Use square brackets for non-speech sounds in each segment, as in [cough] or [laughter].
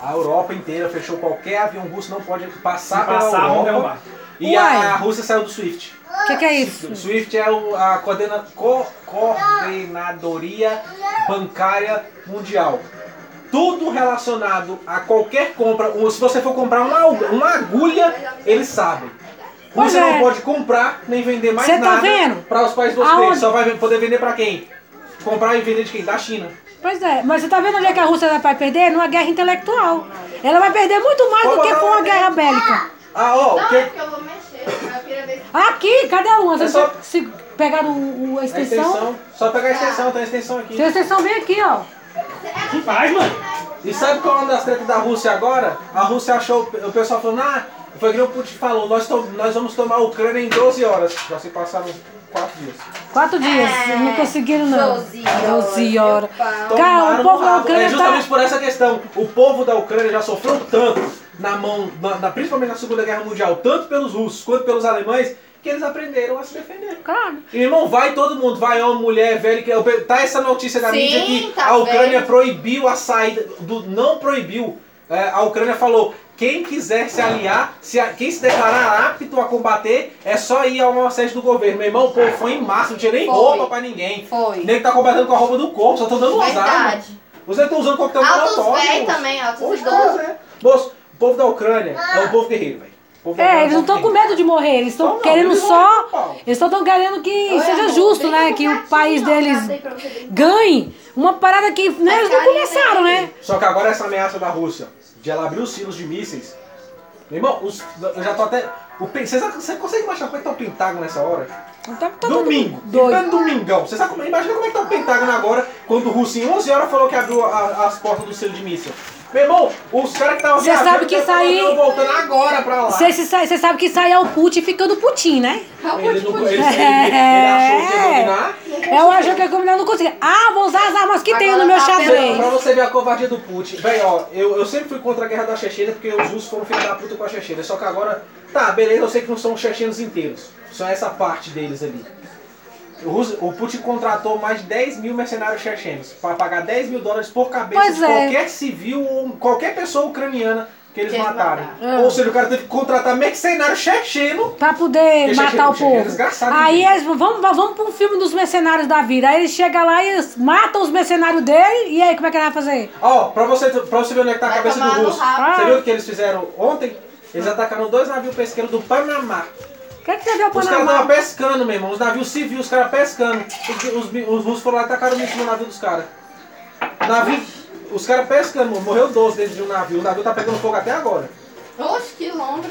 A Europa inteira fechou qualquer avião russo, não pode passar Se pela passar, vão Europa. E a, a Rússia saiu do SWIFT. O que, que é isso? O SWIFT é o- a coordena, co- coordenadoria bancária mundial. Tudo relacionado a qualquer compra. ou Se você for comprar uma, uma agulha, eles sabem. Pois Você é. não pode comprar nem vender mais Cê tá nada vendo? para os países do? Ocidente. Só vai poder vender para quem? Comprar e vender de quem? Da China. Pois é, mas você tá vendo onde é que a Rússia vai perder? Numa guerra intelectual. Ela vai perder muito mais do que lá uma guerra bélica. Ah, ó, o Não, que- é porque eu vou mexer. Eu queria ver se Aqui, cadê a Luan? É Você só- se pegaram o, o- a a extensão? extensão. Só pegar a extensão, tem a extensão aqui. Tem a extensão bem aqui, ó. Que faz, mano? E sabe qual é uma das tretas da Rússia agora? A Rússia achou, o pessoal falando, ah, foi que o Putin falou, nós, to- nós vamos tomar a Ucrânia em 12 horas. Já se passaram 4 dias. Quatro dias. É, não conseguiram, não. 12 horas, 12 horas. meu pau. Cara, o povo da. Ucrânia É justamente tá... por essa questão. O povo da Ucrânia já sofreu tanto na mão, na, na- principalmente na Segunda Guerra Mundial, tanto pelos russos quanto pelos alemães, que eles aprenderam a se defender. Claro. E irmão, vai todo mundo, vai homem, mulher, velho, que tá essa notícia da Sim, mídia que tá a Ucrânia vendo? proibiu a saída, do, não proibiu. É, a Ucrânia falou, quem quiser se aliar, se, a- quem se declarar apto a combater, é só ir ao sede do governo. Meu irmão, o povo foi em massa, não tinha nem Foi. roupa pra ninguém. Foi. Nem que tá combatendo com a roupa do corpo, só estão dando umas armas. Verdade. Você estão usando coquetel Altos molotov, velhos moço. também, altos idosos. é. Moço, o povo da Ucrânia é um povo guerreiro, velho. O povo da É, eles não estão com medo de morrer, eles estão Não, não, querendo vão só. pau. Eles só estão querendo que Olha, seja amor, justo, né? Que o país deles ganhe uma parada que né, eles não começaram, dele. né? Só que agora essa ameaça da Rússia de ela abrir os silos de mísseis. Meu irmão, os- eu já tô até. O, você, sabe- você consegue imaginar como é que tá o Pentágono nessa hora? Tá mundo Domingo, Doido. domingão. Você sabe como, imagina como é que tá o Pentágono agora, quando o Russo em 11 horas falou que abriu a- as portas do selo de míssil. Meu irmão, os caras que estavam Você sabe que isso aí- voltando agora pra lá. Você sabe que sai é o Putin ficando Putin, né? Ele, não, ele, ele, ele achou que ia dominar. Eu acho que a comunidade não conseguia. Ah, vou usar as armas que tenho no meu Agora tá Pra xadrez. você ver a covardia do Putin. Bem, ó, eu, eu sempre fui contra a guerra da Chechênia porque os russos foram filho da puta com a Chechênia. Só que agora, tá, beleza, eu sei que não são os chechenos inteiros. Só essa parte deles ali. O, Putin contratou mais de 10 mil mercenários chechenos para pagar 10 mil dólares por cabeça Pois de é. qualquer civil ou qualquer pessoa ucraniana que eles Que eles mataram. mataram. Ou seja, o cara teve que contratar mercenário checheno Pra poder matar o povo. Aí eles vamos, vamos pra um filme dos mercenários da vida. Aí eles chegam lá e eles matam os mercenários dele. E aí, como é que ele vai fazer? Ó, pra você, pra você ver onde é que tá a cabeça do russo. rabo. Você viu o que eles fizeram ontem? Eles atacaram dois navios pesqueiros do Panamá. O que, é que você viu o Os caras Panamá? estavam pescando, meu irmão. Os navios civis, os caras pescando. Os, os, os russos foram lá e tacaram míssil no navio dos caras. Navio. Os caras pescando, mano. Morreu 12 dentro de um navio. O navio tá pegando fogo até agora. Oxe, que lombra.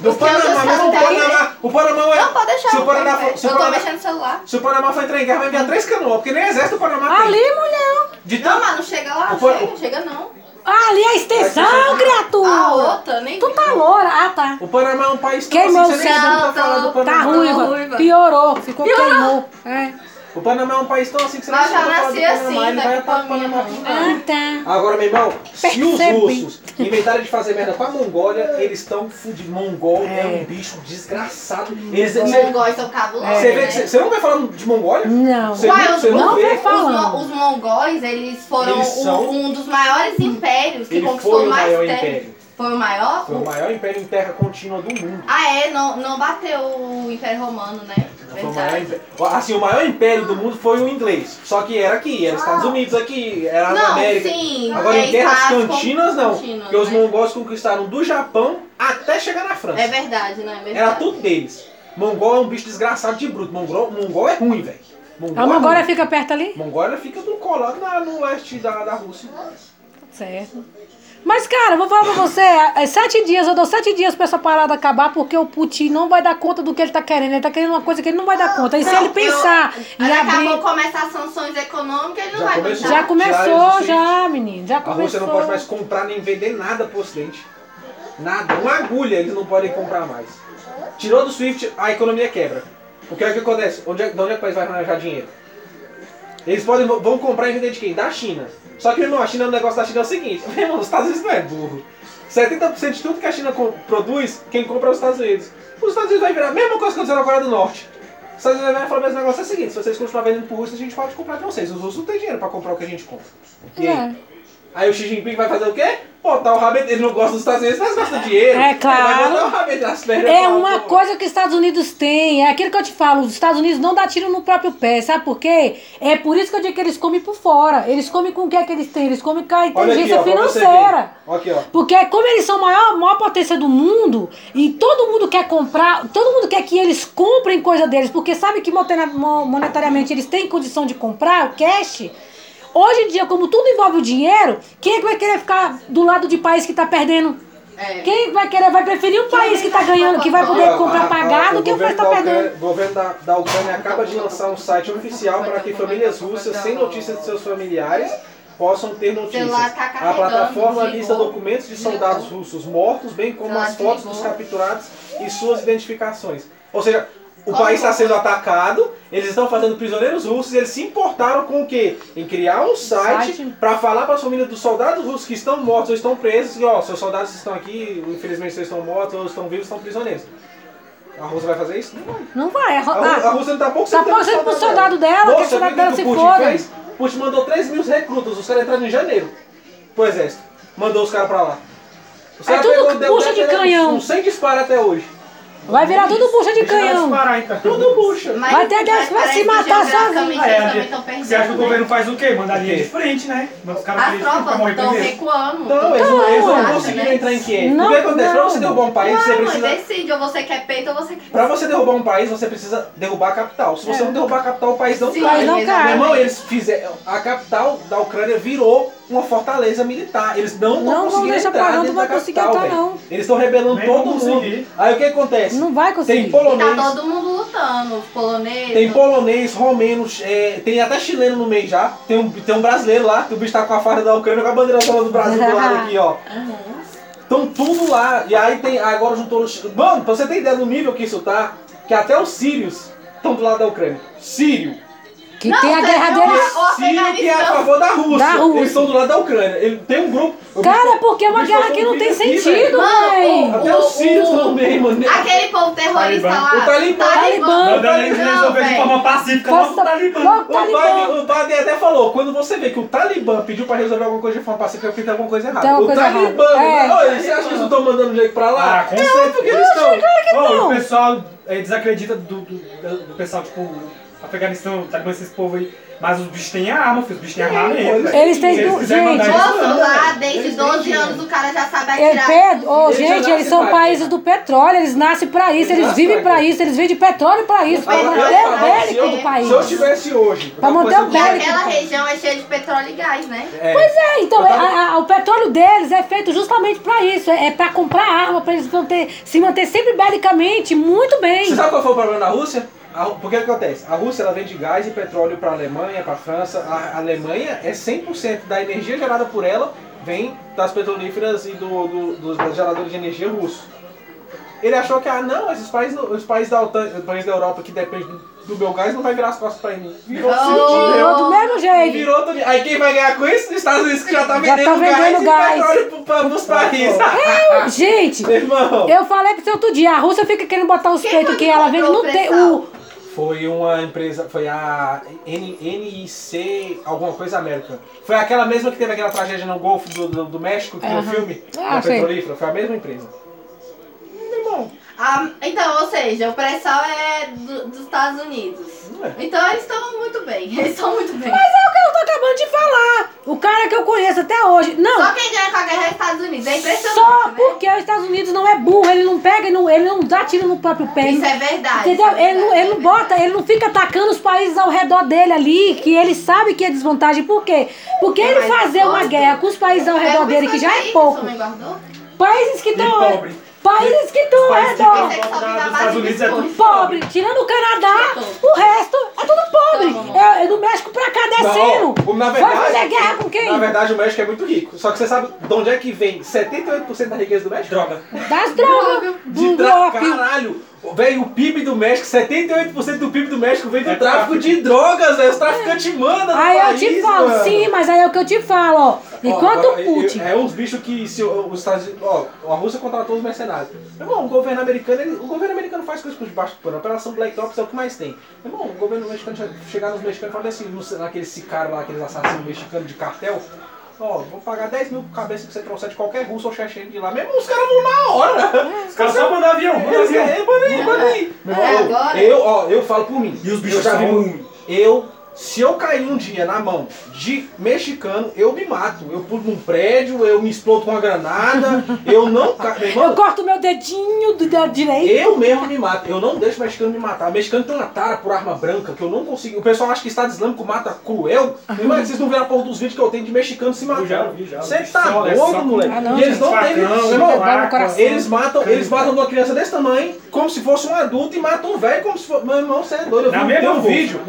Do Panamá, meu irmão, o Panamá. O Panamá é. Não, pode deixar. Se o eu Panamá for. Se o Eu tô Panamá, mexendo no celular. se o Panamá for entrar em guerra, vai enviar três canoas. Porque nem exército o Panamá tem. Ali, mulher. De Não, tanto. mas não chega lá, não chega, chega não. Ah, ali é a extensão, criatura. A outra, nem Tu tá loura. Ah, tá. O Panamá é um país tão Queimou assim, você nem o sabe o que tá falando do tá Tá Panamá. ruiva. ruiva. Piorou. Ficou Piorou. queimou. É. O Panamá é um país tão assim que você Mas nem já o nasci Panamá. assim, Ele né, vai com atrás do a minha Panamá. Ah, tá. Agora, meu irmão, se os russos inventarem de fazer merda com a Mongólia, eles estão fudidos. Mongol é. É. um bicho desgraçado. Eles, Os mongóis são cabulosos, você, né? você- você não vai falando de Mongólia? Não. Você Uai, não, os- você não, não vê? vai Os, os mongóis, eles foram Eles o- são- um dos maiores impérios que Ele conquistou foi o mais maior terra. império. Foi o maior? Foi o maior império em terra contínua do mundo. Ah, é? Não, não bateu o Império Romano, né? Foi o maior império. Assim, o maior império do mundo foi o inglês. Só que era aqui, era Estados Unidos aqui, era na América. sim. Agora é em terras cantinas não. contínuo, Porque os né? mongóis conquistaram do Japão até chegar na França. É verdade, não é verdade? Era tudo deles. Mongol é um bicho desgraçado de bruto. Mongol, Mongol é ruim, velho. Mongol A é Mongólia ruim. fica perto ali? Mongólia fica do colado na- no leste da, da Rússia. Certo. Mas, cara, vou falar pra você, é sete dias, eu dou sete dias pra essa parada acabar, porque o Putin não vai dar conta do que ele tá querendo. Ele tá querendo uma coisa que ele não vai dar conta. E se ele pensar eu, a abrir. pouco começar as sanções econômicas, ele não Já vai começou. Já começou, Tiraram já, menino. Já A começou. Rússia não pode mais comprar nem vender nada pro Ocidente. Nada. Uma agulha eles não podem comprar mais. Tirou do SWIFT, a economia quebra. Porque é o que acontece? Onde é, de onde é que o país vai arranjar dinheiro? Eles podem, vão comprar e vender de quem? Da China. Só que, meu irmão, a China, o negócio da China é o seguinte. Meu [laughs] irmão, os Estados Unidos não é burro. 70% de tudo que a China produz, quem compra é os Estados Unidos. Os Estados Unidos vai virar a mesma coisa que aconteceu na Coreia do Norte. Os Estados Unidos vai falar, mas o negócio é o seguinte, se vocês continuarem vendendo pro Rússia, a gente pode comprar de vocês. Os russos não têm dinheiro pra comprar o que a gente compra. E aí? É. Aí o Xi Jinping vai fazer o quê? Botar o rabo entre- Ele não gosta dos Estados Unidos, mas gosta de dinheiro. É claro. Ele vai botar o as pernas. É uma pô, coisa que os Estados Unidos têm, é aquilo que eu te falo, os Estados Unidos não dá tiro no próprio pé, sabe por quê? É por isso que eu digo que eles comem por fora. Eles comem com o que é que eles têm? Eles comem com a Olha aqui, inteligência ó, financeira. Aqui, ó. Porque como eles são a maior, maior potência do mundo, e todo mundo quer comprar, todo mundo quer que eles comprem coisa deles, porque sabe que monetari- mo- monetariamente eles têm condição de comprar o cash. Hoje em dia, como tudo envolve o dinheiro, quem é que vai querer ficar do lado de país que está perdendo? É. Quem vai querer, vai preferir um país que está ganhando, que vai poder comprar a- a- pagar do o que o país governo está da Ucrânia- perdendo. O governo da, da Ucrânia acaba de lançar um site oficial para que famílias russas sem notícias de seus familiares possam ter notícias. tá A plataforma lista documentos de soldados russos mortos, bem como Celular as fotos dos capturados e suas identificações. Ou seja, o país está sendo atacado, eles estão fazendo prisioneiros russos, e eles se importaram com o quê? Em criar um site Site. para falar para as famílias dos soldados russos que estão mortos ou estão presos, que ó, seus soldados estão aqui, infelizmente vocês estão mortos, ou estão vivos, estão prisioneiros. A Rússia vai fazer isso? Não vai. Não vai. A, A, Rú- a Rússia não tá pouco Tá pouco sendo pro soldado dela, que o Nossa, soldado dela se o Putin foda. Putin mandou 3 mil recrutas, os caras entraram em janeiro pro exército. Mandou os caras pra lá. Os É caras tudo pegou- bucha de canhão. Uns 100 disparos até hoje. Vai virar tudo bucha de canhão. então. Tudo bucha. Mas- Vai ter guerra que vai se matar sozinho. Ah, é. Você acha que o né? governo faz o quê? Manda a linha quê? de frente, né? Os caras As tropas estão recuando. Não, eles não, eles não conseguiram né? entrar em Kiev. Não, o que acontece? Pra não. você derrubar um país, você Não, precisa. decide, ou você quer peito ou você quer Pra você derrubar um país, você precisa derrubar a capital. Se você É. não derrubar a capital, o país não Sim, cai. não cai. Meu irmão, eles fizeram. A capital da Ucrânia virou uma fortaleza militar. Eles não Não vão vão deixar entrar não, dentro não vai da conseguir capital, entrar, não. Eles estão rebelando Nem todo mundo. Aí o que acontece? Não vai Tem conseguir. E tá polonês, todo mundo lutando, os poloneses. tem polonês, romenos, é, tem até chileno no meio já. Tem um, tem um brasileiro lá, que o bicho tá com a farda da Ucrânia com a bandeira do Brasil do lado aqui, ó. Estão tudo lá. E aí tem. Agora juntou os. Mano, pra você ter ideia do nível que isso tá, que até os sírios estão do lado da Ucrânia. Sírio. Que Não, tem a guerra deles. o Sírio que é a favor da Rússia. Da Rússia. Eles estão do lado da Ucrânia. Ele tem um grupo. o Cara, porque é o uma guerra que não tem aqui, sentido. Mano, véi. Até os sírios bem, mano. Aquele povo terrorista Talibã. lá. O Talibã. Talibã. Mandando eles resolver de forma pacífica. Nossa, Talibã. Logo O Talibã. Biden, o Biden até falou, quando você vê que o Talibã pediu pra resolver alguma coisa de forma pacífica, é porque tem alguma coisa errada. Tem alguma o coisa Talibã, errada. É. Oi, você acha que eles não estão mandando jeito pra lá? Ah, com é certeza. óbvio que eles estão. Ó, não. o pessoal é, desacredita do pessoal, tipo, Afeganistão, Talibã, esses povos aí. Mas os bichos têm arma, filho, os bichos têm armamento. velho. Eles têm quiserem gente, Moço, lá desde Eles 12 têm anos o cara já sabe É, atirar. Pedro, ô, Eles gente, eles são países do petróleo, eles nascem pra isso, Eles eles vivem pra isso, eles vivem de petróleo pra isso, pra manter o bélico eu- do país. Se eu tivesse hoje. Pra manter o do- bélico. Aquela região é cheia de petróleo e gás, né? É. Pois é, então, tava- a- a- o petróleo deles é feito justamente pra isso, é, é pra comprar arma, pra eles manter, se manter sempre belicamente muito bem. Você sabe qual foi o problema da Rússia? A, porque o que acontece? A Rússia ela vende gás e petróleo para a Alemanha, para a França. A, Alemanha é 100% da energia gerada por ela vem das petrolíferas e do, do- dos, dos geradores de energia russos. Ele achou que, ah, não, esses países, os países da OTAN, os países da Europa que dependem do, do meu gás não vai virar as costas para mim. Virou Oh. Virou do mesmo jeito. Virou tudo. Aí quem vai ganhar com isso? Os Estados Unidos que já tá Já vendendo, tá vendendo gás, gás. e petróleo para os países. Gente, [laughs] Meu irmão. eu falei pra você outro dia, a Rússia fica querendo botar os peitos que ela vende comprou no o te, pré-sal? o Foi uma empresa, foi a N, NIC, alguma coisa América. Foi aquela mesma que teve aquela tragédia no Golfo do, do, do México, que tem o filme Ah, da petrolífera. Foi a mesma empresa. Meu irmão, Ah, então, ou seja, o pré-sal é do- dos Estados Unidos. É. Então eles estão muito bem. [laughs] Eles estão muito bem. Mas é o que eu tô acabando de falar. O cara que eu conheço até hoje. Não, Só quem ganha com a guerra é os Estados Unidos. É impressionante. só né? porque os Estados Unidos não é burro, ele não pega, ele não, ele não dá tiro no próprio pé. Isso é verdade. Entendeu? é Ele não, verdade, ele não é bota, verdade. ele não fica atacando os países ao redor dele ali, que ele sabe que é desvantagem. Por quê? Porque ele fazer uma guerra com os países ao redor dele, que já é aí pouco. Países que estão. Países que estão ao redor. É é. Pobre, tirando o Canadá, o resto é tudo pobre. É, é do México pra cá descendo. Não, na Vai verdade, fazer guerra com quem? Na verdade, o México é muito rico. Só que você sabe de onde é que vem 78% da riqueza do México? Droga. Das drogas. Do ópio. Caralho! Velho, o PIB do México, 78% do PIB do México vem do É tráfico tráfico. de drogas, velho. Os traficantes mandam no Aí eu país, te falo, mano. sim, mas aí é o que eu te falo, ó. Enquanto Ó, o Putin. É, é uns bichos que se os Estados Unidos. Ó, a Rússia contratou os mercenários. Meu irmão, o governo americano, ele- o governo americano faz coisas por debaixo do pano. A Operação Black Ops é o que mais tem. Meu irmão, o governo mexicano che- chegar nos mexicanos e falar assim, naqueles caras lá, aqueles assassinos mexicanos de cartel. Ó, vou pagar 10 mil por cabeça que você trouxer de qualquer russo ou checheno de lá. Mesmo os caras vão na hora. Os caras só mandam avião, mandam Eles avião. manda aí, manda aí. Meu É, irmão, eu, ó, eu falo por mim. E os eu bichos já vi. Eu, se eu cair um dia na mão de mexicano, eu me mato. Eu pulo num prédio, eu me explodo com uma granada, [laughs] eu não caio. Eu corto meu dedinho do dedo direito. eu mesmo me mato. Eu não deixo o mexicano me matar. O mexicano tem uma tara por arma branca que eu não consigo. O pessoal acha que Estado Islâmico mata cruel. Irmão, vocês não viram a porra dos vídeos que eu tenho de mexicano se matando. já vi, já. Você Só- tá é doido, só- moleque. Ah, não, e eles não têm. Coração. eles matam, eles matam uma criança desse tamanho, como se fosse um adulto, e matam um velho como se fosse. Meu irmão, você é doido. Eu Na vi, mesma tem um vídeo.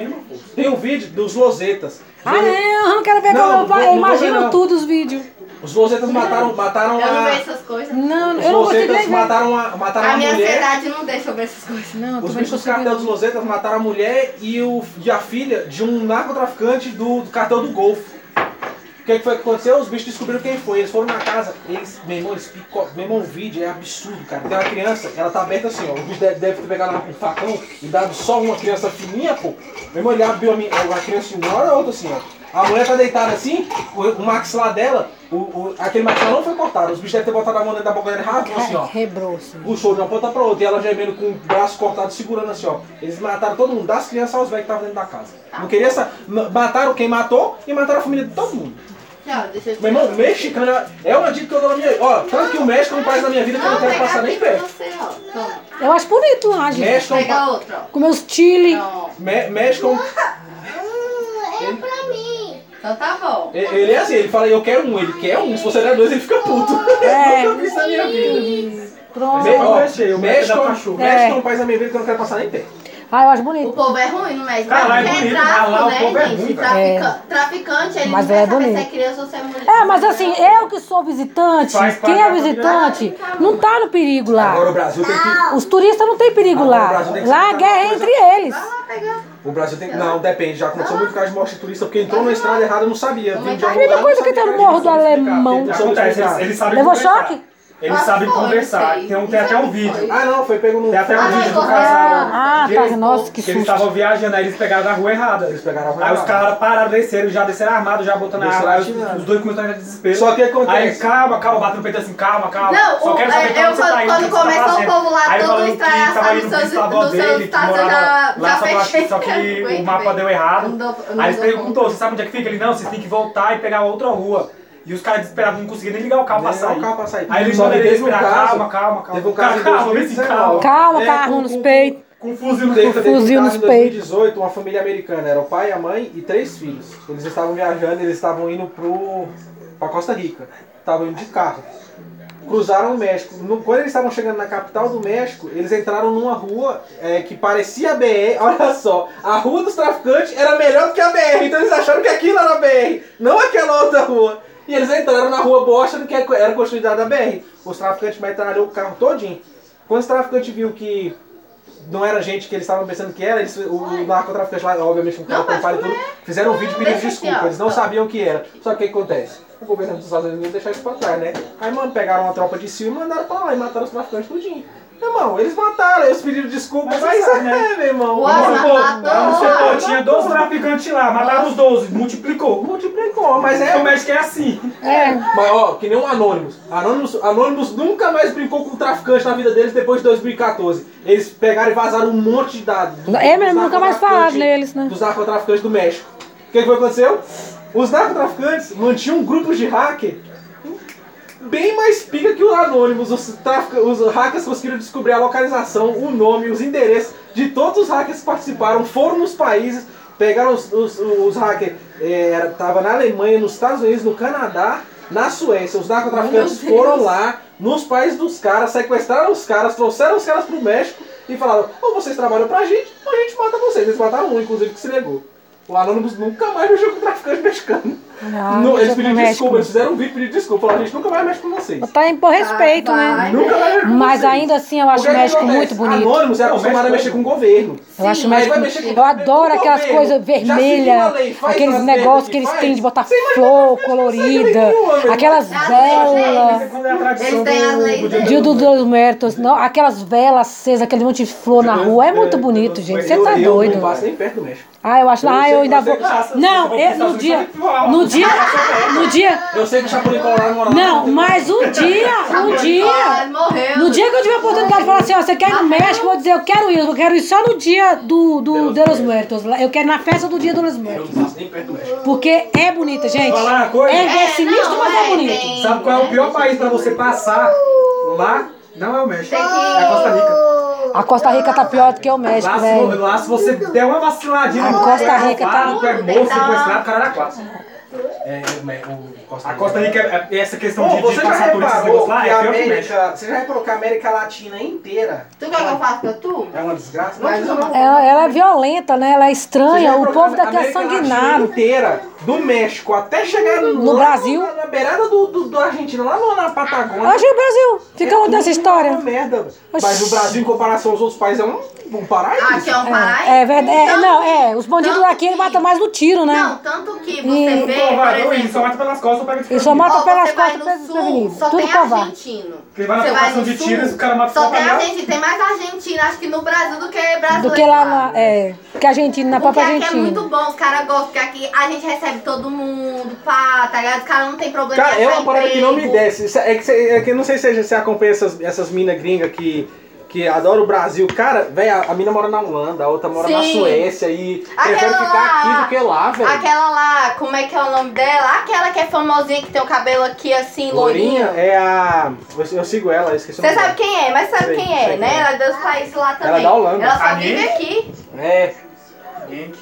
Tem um vídeo dos Lozetas. Ah, não, eu não quero ver Não, como não não vou imagino não. tudo os vídeos. Os Lozetas mataram, mataram Eu não a. vejo essas coisas. Não, Os eu não nem ver. mataram a, mataram A a minha mulher. ansiedade não deixa eu ver essas coisas. Não, Os não bichos do cartel dos ver. Lozetas mataram a mulher e, o, e a filha de um narcotraficante do, do cartel do Golfo. O que, que foi que aconteceu? Os bichos descobriram quem foi. Eles foram na casa, eles, meu irmão, eles picou. Meu irmão, o vídeo é absurdo, cara. Tem uma criança, ela tá aberta assim, ó. O bicho deve, deve ter pegado um facão e dado só uma criança fininha, pô. Meu irmão, ele abriu a, minha, a criança de uma hora a outra assim, ó. A mulher tá deitada assim, o, o maxilar dela, o, o, aquele maxilar não foi cortado. Os bichos devem ter botado a mão dentro da boca dele rápido, assim, ó Rebrou, assim. puxou de uma ponta pra outra e ela gemendo com o braço cortado, segurando assim, ó. Eles mataram todo mundo, das crianças aos velhos que estavam dentro da casa. Não queria essa. ma- Mataram quem matou e mataram a família de todo mundo. Tchau, deixa eu te Meu irmão, mexicano é uma dica que eu dou na minha vida. Ó, tanto que o México é um país da minha vida que eu não Não, quero passar nem pra perto. você, ó. Toma. Eu acho bonito lá, gente. México é um, Pega pa- ó. Com meus chile. Não. Me- México é um. É pra mim. Então tá bom. Ele ele é assim, ele fala, eu quero um, ele quer um, se você der dois, ele fica puto. É. [laughs] Eu nunca vi isso na minha vida. Pronto. Me- ó, México, México é México cachorro. é um país da minha vida que eu não quero passar nem perto. Ah, eu acho O bonito. povo é ruim no México. Cara, lá é bonito, tráfico, mas lá o né, povo é gente? ruim. Trafica- Traficante, ele Mas não é quer saber se bonito. é criança ou se é mulher. É, mas assim, eu que sou visitante, quem é visitante, não tá no perigo Agora lá. o Brasil tem que. Os turistas não tem perigo Agora o lá. Lá a guerra é entre eles. Vai lá pegar. O Brasil tem que. Não, depende. Já aconteceu muito caso de morte de turista porque entrou na estrada errada e não sabia. De É a mesma coisa não que tem no que era Morro do. Alemão. Acontece, explicar. eles, eles sabem Levou conversar. choque? Eles Ah, sabem foi, conversar. Tem, um, tem até um vídeo. Ah, não, foi pego no. Tem até um Ah, vídeo do casal. Ah, que tá. eles- Nossa, que que eles estavam viajando, aí eles pegaram na rua errada. Eles pegaram a rua Aí os caras pararam, desceram, já desceram armados, já botando a Desceram arma. Aí os, dois começaram a desespero. Só que acontece- Aí calma, calma, batendo no peito assim, calma, calma. Não, Só o- quero saber é, eu você tá quando- indo, o que quando você tá começou o fazendo. povo lá Aí todo indo nos pro seus- estados, já- só que, [laughs] o mapa deu errado. Aí eles perguntou, você sabe onde é que fica? Ele, não, vocês têm que voltar e pegar outra rua. E os caras desesperados, não conseguiam nem ligar o carro pra Nem sair. o carro pra sair. Aí eles mandaram ele um esperar, caso- calma, calma, calma. Teve um caso em calma, vê se 2019. calma. Calma, É, carro com- nos com- peitos. Com um fuzil no Teve, um Fuzil nos em peitos. 2018, uma família americana, era o pai, a mãe e três filhos. Eles estavam viajando, eles estavam indo pro, pra Costa Rica. Estavam indo de carro. Cruzaram o México. No- quando eles estavam chegando na capital do México, eles entraram numa rua é, que parecia a BR. [laughs] Olha só, a rua dos traficantes era melhor do que a BR, então eles acharam que aquilo era a BR, não aquela outra rua. E eles entraram na rua achando que era continuidade da BR. Os traficantes metralhou o carro todinho. Quando os traficantes viu que não era gente que eles estavam pensando que era, eles, o, o narcotraficante lá, obviamente com tampado e tudo, fizeram um vídeo pedindo deixa desculpa. Eles não sabiam o que era. Só que o que acontece? O governo dos Estados Unidos não deixar isso pra trás, né? Aí, mano, pegaram uma tropa de civil e mandaram pra lá e mataram os traficantes tudinho. Meu irmão, eles mataram, eles pediram desculpa, Mas mas, né? é, meu irmão. Uai, Vamos mas supor, vamos supor, tinha 12 traficantes lá, mataram os 12, multiplicou. Multiplicou, mas É, o. México é assim. É. Mas ó, que nem o Anonymous. Anonymous. Anonymous nunca mais brincou com traficante na vida deles depois de 2014. Eles pegaram e vazaram um monte de dados. do- É mesmo, nunca mais falaram neles, né? Dos narcotraficantes do México. O que, que foi que aconteceu? Os narcotraficantes mantinham grupos de hacker bem mais pica que o Anonymous. Os, trafica- os hackers conseguiram descobrir a localização, o nome, os endereços de todos os hackers que participaram, foram nos países, pegaram os, os, os hackers, é, era- tava na Alemanha, nos Estados Unidos, no Canadá, na Suécia. Os narcotraficantes foram lá nos países dos caras, sequestraram os caras, trouxeram os caras pro México e falaram: ou vocês trabalham pra gente, ou a gente mata vocês. Eles mataram um, inclusive, que se negou. O Anonymous nunca mais mexeu com traficante mexicano. Ah, Não, eles pro pediram desculpa, eles fizeram um vídeo pedindo desculpa. Falaram, a gente nunca mais mexe com vocês. Tá por respeito, né? Vai. Nunca mais mexe com Mas vocês. ainda assim eu acho Porque o México muito bonito. Anônimos é Não, acostumado a mexer com o governo. Eu acho o México. vai Eu adoro aquelas coisas vermelhas, aqueles negócios que eles têm de botar flor colorida, aquelas velas. É Eles têm as leis. Dia do dos Muertos, não, aquelas velas acesas, aquele monte de flor na rua, é muito bonito, gente. Você tá eu doido. não passo nem perto do México. Ah, eu acho. Ah, eu ainda vou. Não, vai no dia, vai no dia. No dia. Eu sei que o Chapolin Colorado mora lá. Não, mas um dia, um dia. morreu. No dia que eu tiver a oportunidade de falar assim, ó, você quer ir no México, eu vou dizer, eu quero ir, eu quero ir só no dia do, do de los Muertos. Eu quero ir na festa do dia de los Eu Muertos. não passo nem perto do México. Porque é bonita, gente. Falar uma coisa? É, é sinistro, mas é é, bonito. Sabe qual é o pior país pra você passar? Lá não é o México. É a Costa Rica. A Costa Rica tá pior do que o México, Lá, se, velho. lá, se você der uma vaciladinha A no Costa Rica tá- é morto, sequestrado, cara era quatro. É, o Costa A Costa Rica, é- é essa questão Pô, de, de você já passar por esses reparou negócios lá que é a. América... Você já reparou que a América Latina inteira Tu quer que eu faça pra tu? é uma desgraça? Não, não. Ela, ela é violenta, né? Ela é estranha. O povo daqui é América Latina sanguinário. inteira, do México até chegar no, No Brasil. Na, na beirada do, do, do Argentina, lá no- na Patagônia. Hoje o Brasil. Fica onde essa história? É uma merda. Mas o Brasil, em comparação aos outros países, é um, um paraíso. Aqui é um paraíso. É verdade. É, Tanto não, que- é. Os bandidos daqui, eles matam mais no tiro, né? Não, tanto que E- você vê, Covarde, ele só mata pelas costas ou pega Ele só mata pelas você vai costas no pega sul, desprevenido. só Tudo tem covarde. argentino. Porque vai na Você trocação no de sul, tiros, o cara mata Só só tem argentino, tem mais argentino, acho que no Brasil do que brasileiro. Do que lá na. É, que a Argentina, na Porque própria aqui é muito Argentina. bom, os caras gostam, porque aqui a gente recebe todo mundo, pá, tá ligado? Os caras não tem problema Cara, em é achar uma parada que não me emprego. desce. Isso É que, você, é que eu não sei se você acompanha essas, essas minas gringas que, que adoram o Brasil. Cara, velho, a, a mina mora na Holanda, a outra mora na Sim. Suécia e prefere Aquela ficar lá, aqui do que lá, velho. Aquela lá, como é que é o nome dela? Aquela que é famosinha, que tem o cabelo aqui assim, Lourinha loirinho. é a. Eu, eu sigo ela, eu esqueci o Você sabe quem é, mas sabe Sei, quem é, né? quem é. Ela é dos países lá também. Ela é da Holanda. Ela só A vive aqui. É,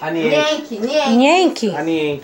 a Nienke. Nienke, Nienke. Nienke? A Nienke.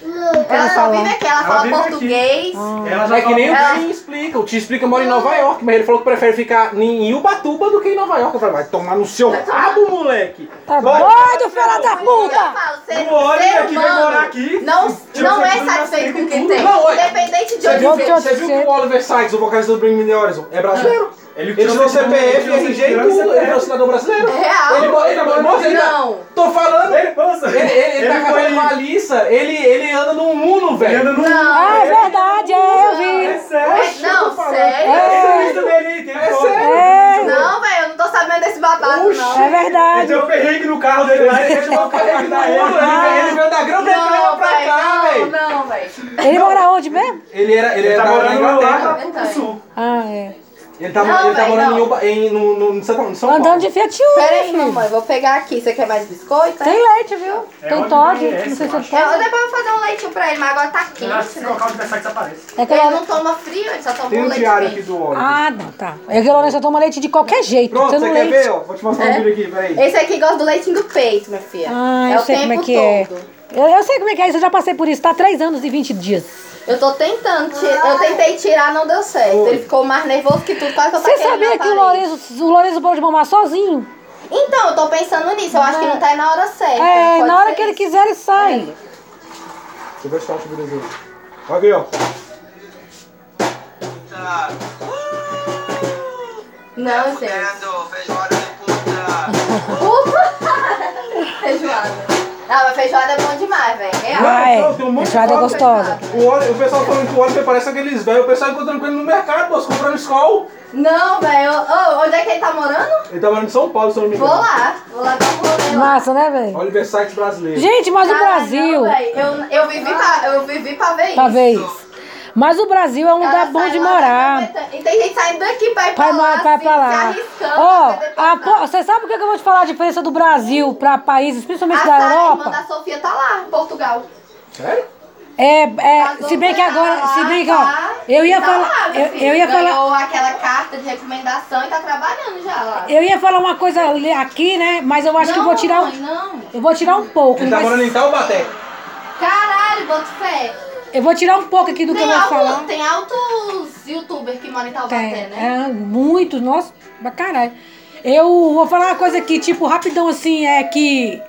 Ela só falar. vive aqui, ela Ela fala vive aqui. português. Ela já É que nem o Ela- Tim explica. O Tim explica mora em Nova York, mas ele falou que prefere ficar em Ubatuba do que em Nova York. Eu falei, vai tomar no seu rabo, moleque. Tá Vai- doido, filha da Eu puta! falo, ser, ser aqui, vai humano morar aqui, Não, tira não é satisfeito com o que tem. Não. Independente de Você onde viu, Outro- vem. você viu que o Oliver Sykes, o vocalista do Bring Me The Horizon, é brasileiro? Ele Ele tirou CPF, RG e tudo, ele é o cidadão brasileiro. É real. Ele, ele, ele, moça, ele tá- Não. Tô falando, ele, Ele, moça, ele, ele tá foi- fazendo malícia, ele, ele anda num Uno, Ele anda velho. no... Ah, é verdade, é, eu É vi. sério? Não, sério? É tem a foto. É, Não, velho, eu não tô sabendo desse babado, Oxi. não. é Ele verdade. tem um perrengue no carro dele lá, ele chamou o carro pra ajudar Ele, ele. veio- ele da Grã-Bretanha Não, pra velho, cá, não, velho. não, velho. Ele mora onde mesmo? Ele era, ele Ele era tá da morando lá pro sul. Ah, é. Ele tá, Não, ele tá morando não. em, Uba, em, no, no, em São, Paulo. Andando de Fiat Uno, Pera aí, filho. mamãe, vou pegar aqui. Você quer mais biscoito? é? Tem leite, viu? É Tem onde Todd, merece, não sei se eu é. Eu, depois eu vou fazer um leitinho pra ele, mas agora tá Eu acho que quente, se né? colocar desaparece. É que Ele ela... não toma frio, ele só toma Tem um um leite diário quente. aqui do Oliver. Ah, não, tá. É que a Lourenço toma leite de qualquer jeito. Pronto, tendo você quer leite. ver? Ó, vou te mostrar um É? vídeo aqui, peraí. Esse aqui gosta do leitinho do peito, minha filha. Ah, é eu o sei tempo como é que todo. é. Eu, eu sei como é que é isso, eu já passei por isso. Tá 3 anos e 20 dias. Eu tô tentando, ti- eu tentei tirar, não deu certo. Oi. Ele ficou mais nervoso que tudo, quase que eu Você sabia que o. Lourenço, o Lourenço parou de mamar sozinho? Então, eu tô pensando nisso, eu acho que não tá aí na hora certa. É, Pode na hora que ele isso. quiser, ele sai. Deixa eu ver se tá subindo aqui. Olha aqui, ó. Não, gente. Querendo feijoada de puta. Puta! [laughs] [laughs] feijoada. Não, mas feijoada é bom demais, velho. Real. Ah, é. Então, tem um monte de Feijoada é gostosa. O, Oli- o pessoal falando que o Oliver parece aqueles velhos. O pessoal encontrando com ele no mercado, moço, comprando escola. Não, velho. Ô, onde é que ele tá morando? Ele tá morando em São Paulo, se eu não me Vou engano. lá. Vou lá dar um rolê lá. Massa, né, velho? Oliver Sykes brasileiro. Gente, mas o Brasil. não, eu, eu, vivi pra, eu vivi pra ver Pra isso. ver isso. Mas o Brasil é um lugar bom de lá morar. E tem gente saindo daqui pra ir pra, Vai, lá, assim, pra lá. Ó, pra a po- você sabe o que eu vou te falar? A diferença do Brasil pra países, principalmente A da Sara, irmã Europa? da Sofia, tá lá, em Portugal. Sério? É, é, se bem que com agora, ela se lá, bem que, ó, tá? eu ia Tá falar, lá, eu, eu ia falar, Ganhou aquela carta de recomendação e tá trabalhando já lá. eu ia falar uma coisa aqui, né, mas eu acho que eu vou tirar, mãe, um- não. eu vou tirar um pouco, Ele tá mas morando em Taubaté. Caralho, bota fé. Eu vou tirar um pouco aqui do que eu Tem, vou falar. alto, tem altos youtubers que moram em Taubaté, Tem, né? é, muitos, nossa, pra caralho. Eu vou falar uma coisa aqui, tipo, rapidão assim, é que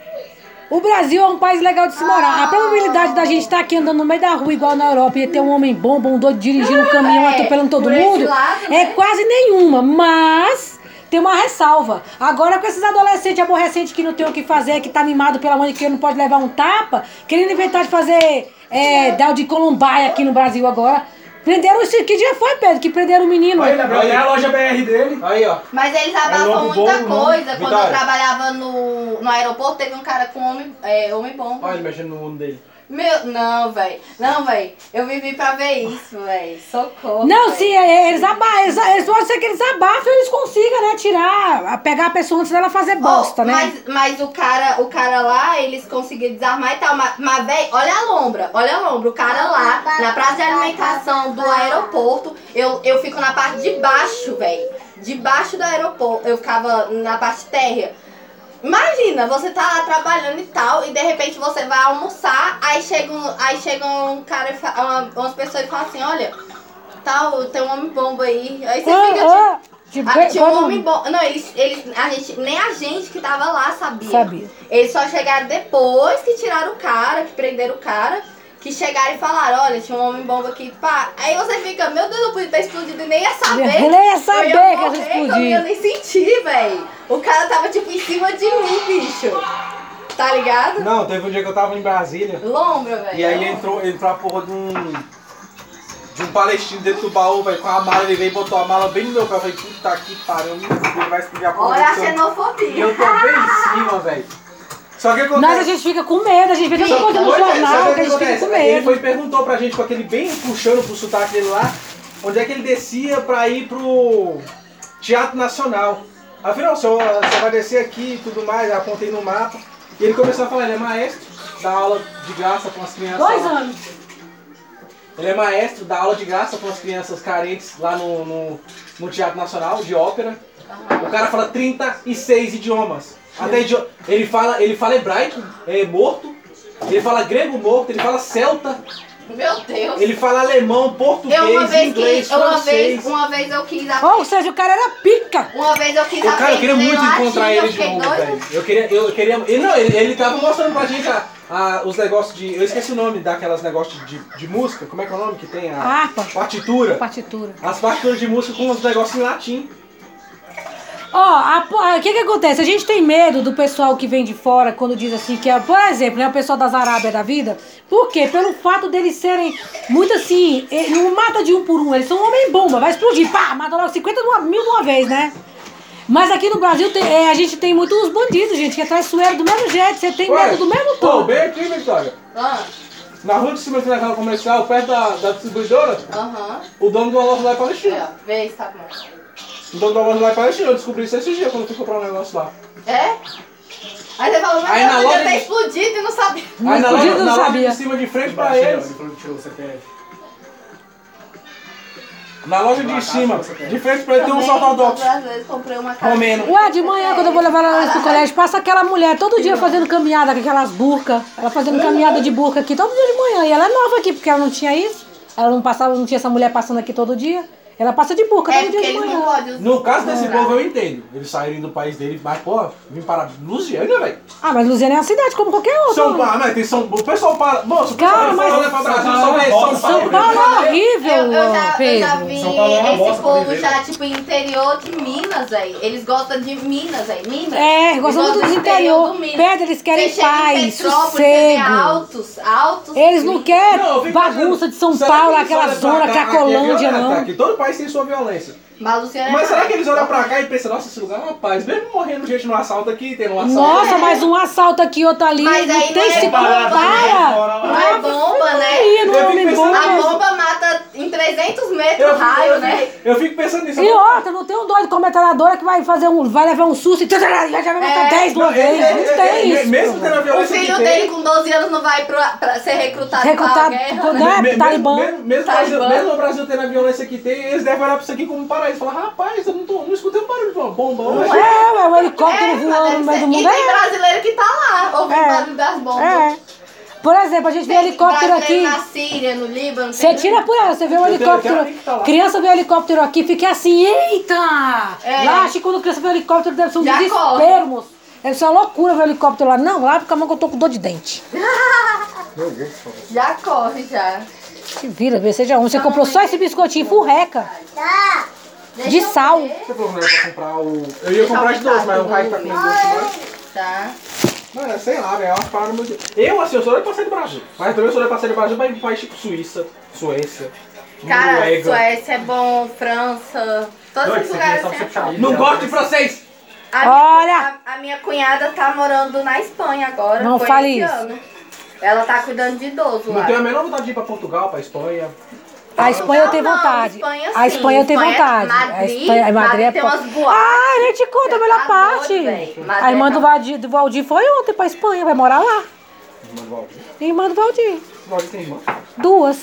o Brasil é um país legal de se morar. A probabilidade da gente estar aqui andando no meio da rua, igual na Europa, e ter um homem bom, um doido dirigindo um caminhão, É, atropelando todo mundo, lado, é né? quase nenhuma. Mas tem uma ressalva. Agora com esses adolescentes aborrecentes que não tem o que fazer, que tá mimado pela mãe que não pode levar um tapa, querendo inventar de fazer é, Dal de Colombaia aqui no Brasil agora. Prenderam esse. Que dia foi, Pedro? Que prenderam o menino? Olha, ele abriu até a loja BR dele. Aí, ó. Mas eles É abafam logo muita bom, não? coisa. Quando eu Vitória. trabalhava no, no aeroporto, teve um cara com homem, é, homem bom. Olha ele mexendo no mundo dele. Meu, não, velho. Não, velho. Eu vivi pra ver isso, velho. Socorro. Não, véi. sim, é, eles, aba eles, eles pode ser que eles abafem e eles consigam, né, tirar, pegar a pessoa antes dela fazer bosta, Oh, né? Mas, mas o cara, o cara lá, eles conseguiram desarmar e tal. Mas, mas velho, olha a lombra, olha a lombra. O cara lá, na praça de alimentação do aeroporto, eu, eu fico na parte de baixo, velho. Debaixo do aeroporto. Eu ficava na parte térrea. Imagina, você tá lá trabalhando e tal, e de repente você vai almoçar, aí chega um, aí chega um cara, e fa- uma, umas pessoas e falam assim, olha, tal, tem um homem bomba aí. Aí você Ah, fica tipo. ah, tipo, Ah, tinha um homem bom. Não, eles, eles, a gente, nem a gente que tava lá sabia. Sabia. Eles só chegaram depois que tiraram o cara, que prenderam o cara, que chegaram e falaram, olha, tinha um homem bomba aqui, pá. Aí você fica, meu Deus, eu podia ter explodido e nem ia saber. Eu nem ia saber eu ia que ia morrer, explodir. Eu nem sentir, velho. O cara tava, tipo, em cima de mim, bicho. Tá ligado? Não, teve um dia que eu tava em Brasília. Lombra, velho. E aí entrou, entrou a porra de um. De um palestino dentro do baú, velho, com a mala, ele veio e botou a mala bem no meu pé. Eu falei, puta que pariu, ele vai explodir a porra Olha a seu- E xenofobia. eu tô bem em cima, velho. Só que acontece. Nós a gente fica com medo, a gente vê tanta coisa no é, jornal que a gente fica com Ele medo. foi e perguntou pra gente, com aquele bem puxando pro sotaque dele lá, onde é que ele descia pra ir pro Teatro Nacional. Afinal, senhor vai descer aqui e tudo mais, eu apontei no mapa. E ele começou a falar, ele é maestro, dá aula de graça com as crianças. Dois anos. Ele é maestro, dá aula de graça com as crianças carentes lá no, no, no Teatro Nacional de Ópera. O cara fala 36 idiomas. Até ele fala, ele fala hebraico, é morto. Ele fala grego morto, ele fala celta, Meu Deus. ele fala alemão, português, Eu uma vez inglês, que. Uma francês. vez, uma vez eu quis Ou seja, o cara era pica. Uma vez eu quis cara, eu queria muito latim, encontrar ele de novo, velho. Eu queria, eu queria. Ele não, ele, ele tava mostrando pra gente a, a- os negócios de. Eu esqueci o nome daquelas negócios de, de música. Como é que é o nome que tem? A Harpa. partitura. Partitura. As partituras de música com os negócios em latim. Ó, o que que acontece? A gente tem medo do pessoal que vem de fora quando diz assim que é, por exemplo, né, o pessoal das Arábia da vida. Por quê? Pelo fato deles serem muito assim, não mata de um por um, eles são um homem bomba, vai explodir, pá, mata logo 50 de uma- mil de uma vez, né? Mas aqui no Brasil tem- eh, a gente tem muitos bandidos, gente, que é traiçoeiro do mesmo jeito, você tem medo do mesmo Pô, tom. bem aqui, Vitória. Ah, Na rua de cima aqui naquela comercial, perto da, da distribuidora, Aham. o dono do loja lá é palestino. É, vê se tá bom. O loja lá é palestino. Eu descobri isso esses dias quando eu fui comprar um negócio lá. É? Aí você falou, mas Aí eu na loja ter de- explodido e não sabia. Aí na loja, não na loja sabia. de cima de frente pra eles. Ele falou que tirou o CPF. Na loja de cima, de frente pra ele tem um Também. Às vezes comprei uma casa. Romeno. Ué, de manhã, quando eu vou levar ela pro colégio, passa aquela mulher todo dia fazendo caminhada com aquelas burcas. Ela fazendo caminhada de burca aqui todo dia de manhã. E ela é nova aqui, porque ela não tinha isso. Ela não passava, não tinha essa mulher passando aqui todo dia. Ela passa de burca É todo porque dia de não manhã. usar. No caso desse povo eu entendo. Eles saírem do país dele, mas pô, vim para Lusiânia, velho. Ah, mas Luziana é uma cidade como qualquer outra. São Paulo, mas tem São O pessoal para. Moço, o Cara, pessoal mas- olha pra Brasil, São Paulo é São Paulo. São Paulo é horrível, Eu, eu já, eu já vi Paulo é esse povo já, né? tipo, interior de Minas, velho. Eles gostam de Minas, velho. Minas. É, Eles gostam muito do interior. Pedro, eles querem paz, sossego. altos, altos. Eles não querem Não, bagunça de São Paulo, aquela zona? Cracolândia, Aqui é violento, não. País tem sua violência. Mas Luciana é Mas será mais. que eles olham pra cá e pensam, nossa, esse lugar é uma paz, mesmo morrendo gente no assalto aqui, tendo um assalto. Nossa, mas um assalto aqui, outro ali, Mas não aí tem não é se compara. Não é bomba, né? Aí, não é fico homem pensando- bom, A mas- bomba 300 metros Eu o fico, raio, eu, né? eu fico pensando nisso. E outra, não tem um doido com a metralhadora que vai fazer um, vai levar um susto e já vai matar É. 10 de uma Não, ele- Não ele- tem ele- isso. Mesmo tendo a O violência filho que dele tem, com 12 anos não vai pra, pra ser recrutado, pra Recrutado guerra, né? É, me- Talibã. Mesmo, mesmo, Talibã. Brasil, mesmo o Brasil tendo a violência que tem, eles devem olhar pra isso aqui como um paraíso. Falar, rapaz, eu não, tô, não escutei um barulho de uma bomba hoje. É, ué, o helicóptero É, voando no meio do mundo. E tem É, brasileiro que tá lá, ouvindo É. o barulho das bombas. é. Por exemplo, a gente vê Tem helicóptero aqui. na Síria, no Líbano. Você tira por ela, você vê eu helicóptero. Criança vê o helicóptero aqui, fica assim, eita! É. Lá, acho que quando criança vê o helicóptero deve ser um Já desespero, corre. moço. Deve ser uma loucura ver o helicóptero lá. Não, lá porque a mão que eu tô com dor de dente. Já corre, já. Se vira, vê, seja um. Você comprou só esse biscoitinho furreca. Tá. Deixa De sal. Você falou que não pra comprar o. Eu ia comprar de doce, mas o Raio tá com doce, Tá. Mas. Mano, sei lá, velho, é umas paradas muito. Eu, assim, eu sou doido pra sair do Brasil. Mas também eu sou doido pra sair do Brasil pra ir pra tipo Suíça, Suécia, Cara, Noruega. Suécia é bom, França. Todos Doido, esses você lugares assim, é. Não gosto de francês! A minha- Olha! A, a minha cunhada tá morando na Espanha agora. Não fale isso. ano. Ela tá cuidando de idoso Não lá. tenho a menor vontade de ir pra Portugal, pra Espanha. A Espanha eu Não, tenho não, vontade. Espanha a. Espanha eu tenho Espanha- vontade. Madrid- a Espanha, a Madrid, Madrid é tem umas boates. Ah, a gente conta a melhor Tá parte. doido, a irmã é do Valdir, do Valdir foi ontem pra Espanha, vai morar lá. Irmã do Valdir. Irmã do Valdir. Valdir tem irmã. Duas.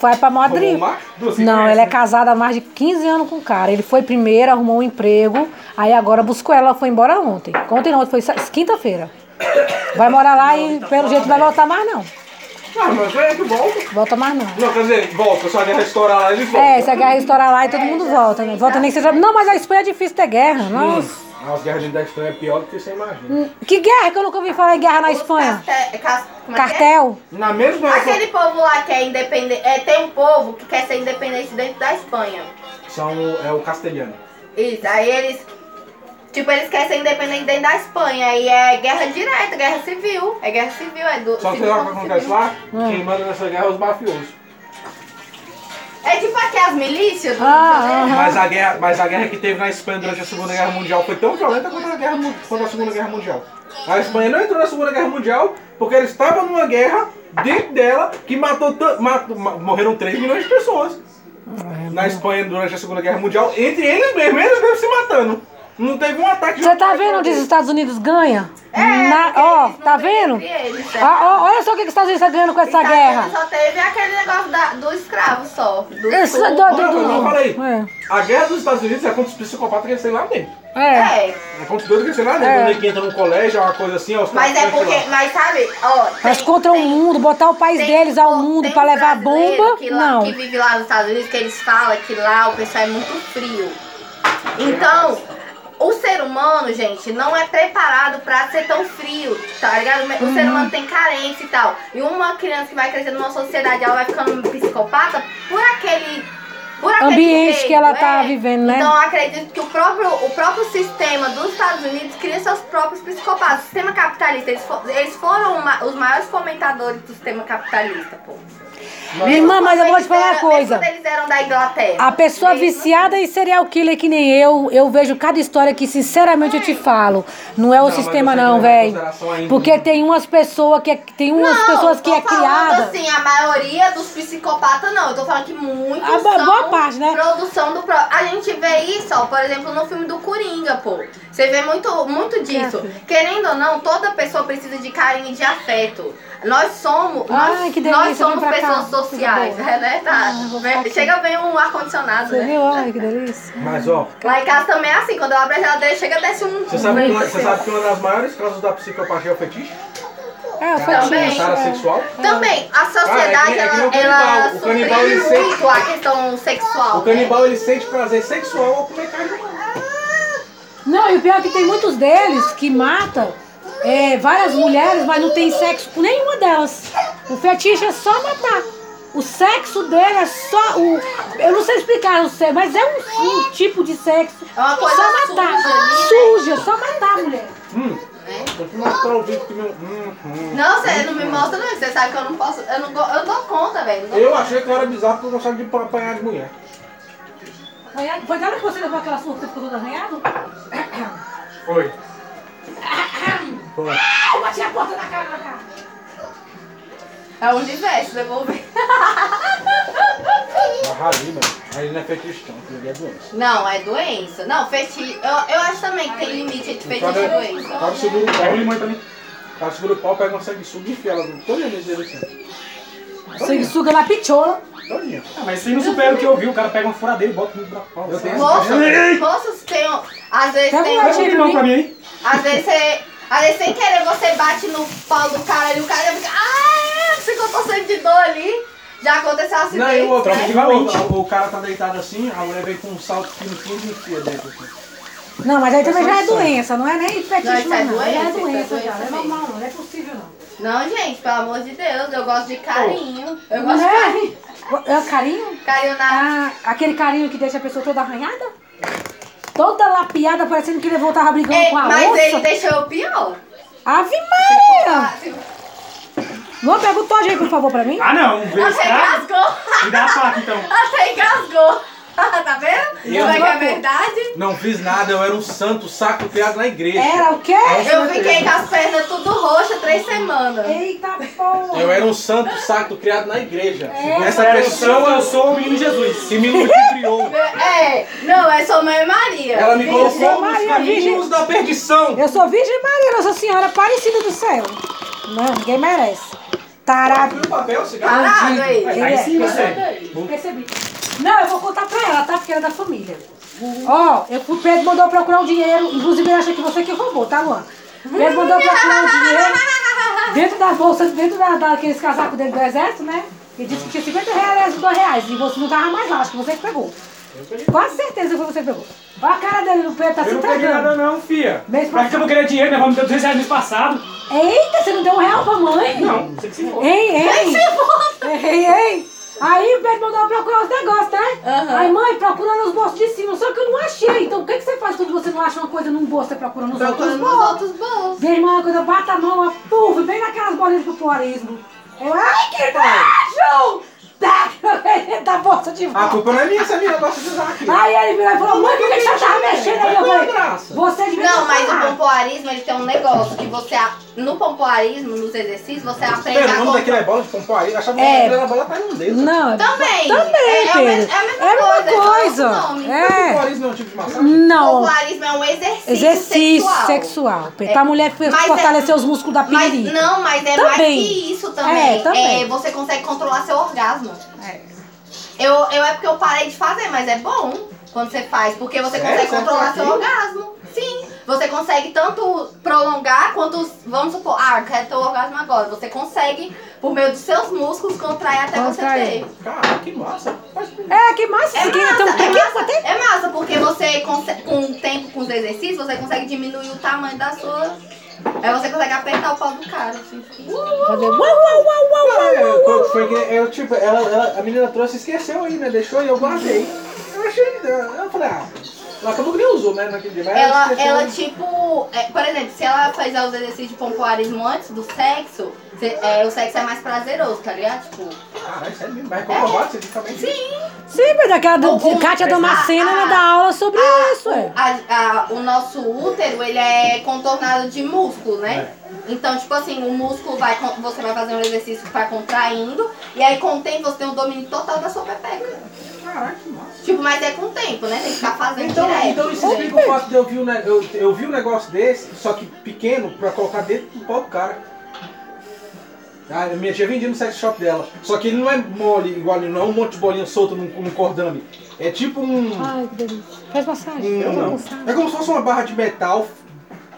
Vai pra Madrid. Duas Não, ela é casada há mais de 15 anos com o cara. Ele foi primeiro, arrumou um emprego, aí agora buscou ela, ela foi embora ontem. Ontem não, foi quinta-feira. Vai morar lá e pelo jeito não vai voltar mais não. Ah, mas é que volta. Volta mais não. Não, quer dizer, volta. Só a guerra estourar lá, eles voltam. É, se a guerra estourar lá e todo mundo volta, né? Volta nem que seja. Não, mas a Espanha é difícil ter guerra. Nossa. As guerras de da Espanha é pior do que você imagina. Que guerra que eu nunca ouvi falar em guerra na Os Espanha? caste- cas- como é que é? Cartel. Na mesma época, Aquele povo lá que é independente. É, tem um povo que quer ser independente dentro da Espanha. são, é o castelhano. Isso, aí eles. Tipo, eles querem ser independentes dentro da Espanha. E é guerra direta, guerra civil. É guerra civil, é do. Só que sabe o que acontece civil. lá? Hum. Quem manda nessa guerra é os mafiosos. É tipo aqui as milícias do Ah, Janeiro. Mas a, guerra, mas a guerra que teve na Espanha durante a Segunda Guerra Mundial foi tão violenta quanto a, guerra, quanto a Segunda Guerra Mundial. A Espanha não entrou na Segunda Guerra Mundial porque eles estavam numa guerra dentro dela que matou, matou ma- morreram 3 milhões de pessoas. Na Espanha durante a Segunda Guerra Mundial, entre eles mesmos, eles mesmos se matando. Não teve um ataque Você tá vendo onde os Estados Unidos ganha? Na- porque ó, não tá vendo? eles, né? Ó, ó, olha só o que que os Estados Unidos tá ganhando com essa Estados guerra. Unidos Só teve aquele negócio da, do escravo só. Do Isso, do- do- Não, mas eu falei. É. A guerra dos Estados Unidos é contra os psicopatas que eles têm lá dentro. É. É, É contra os doidos que eles têm lá dentro. É. Quando ele que entra num colégio, é uma coisa assim, ó, os mas é porque, lá. mas sabe, ó. Mas tem- contra o tem- mundo, botar o país tem deles ao mundo pra um levar bomba, que lá- não. Que vive lá nos Estados Unidos, que eles falam que lá o pessoal é muito frio. Então, o ser humano, gente, não é preparado pra ser tão frio, tá ligado? O Uhum. ser humano tem carência e tal. E uma criança que vai crescendo numa sociedade, ela vai ficando psicopata por aquele. Por Ambiente jeito, que ela tá é. vivendo, né? Então, acredito que o próprio, o próprio sistema dos Estados Unidos cria seus próprios psicopatas. O sistema capitalista, eles, fo- eles foram uma- os maiores fomentadores do sistema capitalista, pô. Minha irmã, mas eu vou te falar uma coisa. quando eles eram da Inglaterra. A pessoa Mesmo- viciada em serial killer que nem eu, eu vejo cada história que, sinceramente, eu te falo. Não é o Não, sistema, não, velho. Porque tem umas pessoas que é, tem umas Não, pessoas que tô é criada. assim, a maioria dos psicopatas não. Eu tô falando que muitos A são boa parte, né? produção do pró- A gente vê isso, ó, por exemplo, no filme do Coringa, pô. Você vê muito, muito disso. filho? Querendo ou não, toda pessoa precisa de carinho e de afeto. Nós somos, Ai, nós, que delícia, nós somos cá, pessoas coisa sociais, é, né? Tá. Ah, chega bem um ar-condicionado, né? viu? Ai, que delícia. Mas ó, Lá em casa também é assim, quando eu abro a geladeira, chega desce um. você sabe, que uma, um- você sabe que uma das maiores causas da psicopatia é o fetiche? É, o Também. é. sexual? Também, a Ah, sociedade, é que- é que o ela, ela canibal. O canibal, ele suprime sente- muito a questão sexual. O canibal ele sente prazer sexual ao comer carne humana. Não, e o pior é que tem muitos deles que matam é, várias mulheres, mas não tem sexo com nenhuma delas. O fetiche é só matar. O sexo dele é só o. Eu não sei explicar o sexo, mas é um, um tipo de sexo. É uma coisa só matar. suja né? Suja, só matar a mulher. Hum. Hum, hum. Não, você não me mostra não, você sabe que eu não posso, eu não eu dou conta, velho. Eu achei que eu era bizarro porque eu gostava de apanhar de mulher. Foi dela que você levou aquela surra que você ficou todo arranhado? Foi. Foi. [coughs] Eu bati a porta na cara da cara. É o universo, devolver. Mas rali, mano. Aí não é fetiche não, é doença. Não, é doença. Não, fetiche. Eu, eu acho também que tem limite entre O fetiche cara, e o doença. cara segura o o pau. limão também. O cara segura o pau, pega uma sanguessuga e enfia ela todo mês dele assim. Você suga na pichola. Ah, mas isso aí não supera o que eu vi. O cara pega uma furadeira e bota no pau. Eu tenho Moço, tem. um- Às vezes Pega tem. um Pega um limão pra mim aí. Às vezes você. Às vezes sem querer você bate no pau do cara e o cara fica. Ah, você que eu tô sentindo dor ali. Já aconteceu assim. Não, e o outro, Troca o, o, o cara tá deitado assim, a mulher vem com um salto fino, 15 e enfia dentro assim. Não, mas aí também já é é doença, não é nem fetiche, Não, é mais não. Já é doença, é doença já. Não é normal, não. Não é possível, não. Não, gente, pelo amor de Deus, eu gosto de carinho. Eu gosto de Né? carinho. É carinho? Carinho na. Ah, aquele carinho que deixa a pessoa toda arranhada? Toda lapiada, parecendo que ele voltava brigando Ei, com a mas onça. ele deixou eu pior. Ave Maria! se- Luan, pega o Todd aí, por favor, pra mim. Ah, não. Até engasgou. Me dá a faca, então. [laughs] Até engasgou. [laughs] tá vendo? Como é que é verdade? Não fiz nada, eu era um santo saco criado na igreja. Era o quê? Eu fiquei com as pernas tudo roxas três semanas. Eita porra! Eu era um santo saco criado na igreja. Essa Era o pessoa eu sou o menino Jesus. que me ludibriou. [laughs] É, não, é sua mãe Maria. Ela me Virgem colocou nos Maria, caminhos da perdição. Eu sou Virgem Maria, Nossa Senhora Aparecida do céu. Não, ninguém merece. Tarado. Abriu o papel, cigarro. Parado aí. Aí sim é- você. Percebi. Não, eu vou contar pra ela, tá? Porque ela é da família. Ó, eu, o Pedro mandou eu procurar o dinheiro. Inclusive, ele acha que você que roubou, tá, Luan? Pedro mandou eu procurar o dinheiro dentro das bolsas, dentro da, daqueles casacos dele do exército, né? Ele disse que tinha 50 reais e 2 reais. E você não tava mais lá, acho que você que pegou. Quase certeza que foi você que pegou. Olha a cara dele no Pedro, tá se Eu não peguei nada entregando. não, fia. Mês Pra que eu vou querer dinheiro? Minha avó me deu 200 reais no mês passado. Eita, você não deu um real pra mãe? Não, você que se for. Ei, ei! Ei, ei! Aí o Pedro mandou eu procurar os negócios, né? Aham. Aí, mãe, procura nos bolsos de cima, só que eu não achei. Então, o que, que você faz quando você não acha uma coisa num bolso, você procura nos Procura outros nos bolsos? outros bolsos. Minha irmã, quando eu bato a mão, a pulve, bem naquelas bolinhas de popularismo. Eu, ai, que nojo! Tá, dentro da bolsa de A volta. culpa não é minha, essa menina gosta de usar aqui. Aí ele virou e falou, mãe, por que que você tava mexendo aí? Eu é a falei, você devia Não, mas o pompoarismo ele tem um negócio que você. a- No pompoarismo, nos exercícios, você aprende Pera, a o nome daquilo é bola de pompoarismo. Eu achava É. que era bola tailandesa. Não, é- Também. Também, é, é, a Pedro. é a mesma É a mesma coisa. é coisa. nome. É. Pompoarismo é um tipo de massagem? Não. Pompoarismo é um exercício, Exercício sexual. sexual. Pra mulher Mas é- fortalecer os músculos da piriri. não, mas é mais Também. que isso também. É, também. É, você consegue controlar seu orgasmo. É. Eu, eu é porque eu parei de fazer, mas é bom quando você faz, porque você Sério? consegue controlar seu orgasmo. Sim, você consegue tanto prolongar quanto, vamos supor, ah, eu quero ter o orgasmo agora. Você consegue, por meio dos seus músculos, contrair até Contrair. você ter. Cara, que massa. É, que massa. É massa, é tequila pra massa, é massa, porque você consegue, com o tempo, com os exercícios, você consegue diminuir o tamanho da sua. Aí você consegue apertar o pau do cara, assim. Fazer uau, uau, uau, uau, uau, É, uau, uau. foi- foi que eu, tipo, ela, ela- a menina trouxe e esqueceu aí, né? Deixou e eu guardei. Eu achei. Eu falei, ah, ela acabou que nem usou, né? Naquele dia. Mas Ela, esqueceu. ela tipo, é, por exemplo, se ela fizer os exercícios de pompoarismo antes do sexo, cê- é, o sexo é mais prazeroso, tá ligado? Tipo, Caralho, sério mesmo? Vai comprovado cientificamente? Sim. Sim, mas aquela do, O- o- Kátia Damascena, a- ela dá aula sobre isso, é. a- a- o nosso útero, ele é contornado de músculo, né? Então, tipo assim, o músculo vai, você vai fazer um exercício que vai contraindo, e aí com o tempo você tem o domínio total da sua pepeca. Caralho, que massa. Tipo, mas é com o tempo, né? Tem que ficar fazendo Então, direto. então isso explica o fato de eu vi, um, eu vi um negócio desse, só que pequeno, pra colocar dentro do pau do cara. Ah, minha tia vendia no sex shop dela. Só que ele não é mole igual ele, não é um monte de bolinha solta num, num cordame. É tipo um. Ai, que delícia. Faz massagem. um- massagem. é como se fosse uma barra de metal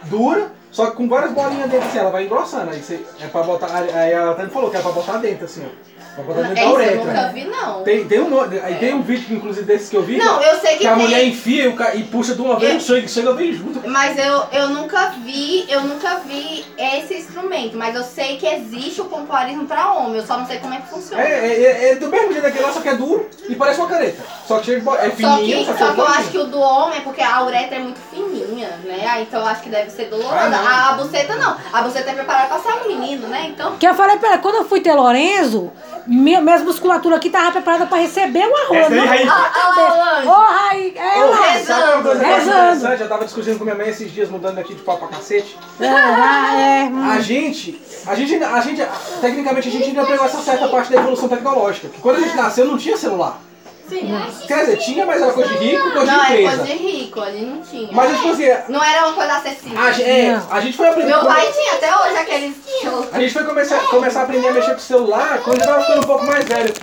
dura, só que com várias bolinhas dentro assim, ela vai engrossando. Aí você, é pra botar. Aí ela até falou que é pra botar dentro, assim, ó. Pra É eu nunca vi, não. Tem, tem, um, aí tem um vídeo, inclusive, desses que eu vi. Não, que, eu sei que que a tem. mulher enfia e, e puxa de uma vez Eu- o sangue, chega bem junto. Mas eu, eu nunca vi, eu nunca vi esse instrumento, mas eu sei que existe o pompoarismo pra homem, eu só não sei como é que funciona. É, é, é, é do mesmo jeito daquele lá, só que é duro e parece uma caneta. Só que é Só fininho, que, só que, só é que eu acho que o do homem é porque a uretra é muito fininha, né? Ah, Então eu acho que deve ser dolorosa. Ah, a, a buceta não. A buceta é preparada pra ser um menino, né? Então. Que eu falei pra ela, quando eu fui ter Lorenzo, minha, minha musculatura aqui tava preparada pra receber. Essa daí, não Raí. Ô, Raí, é Ô, lá. sabe uma coisa interessante? Eu tava discutindo com minha mãe esses dias, mudando aqui de pau pra cacete. É, ah, é. hum. A gente, a gente, a gente, tecnicamente, a gente ainda pegou essa certa parte da evolução tecnológica. Que quando a gente nasceu, não tinha celular. Quer dizer, tinha, mas era coisa de rico, coisa Não, de é empresa. coisa de rico, ali não tinha. Mas, tipo assim, Não era uma coisa acessível. a, gen- é, a gente foi aprender... Meu pai tinha até hoje aqueles. A gente foi começar, começar a aprender a mexer com o celular quando já tava ficando um pouco mais velho.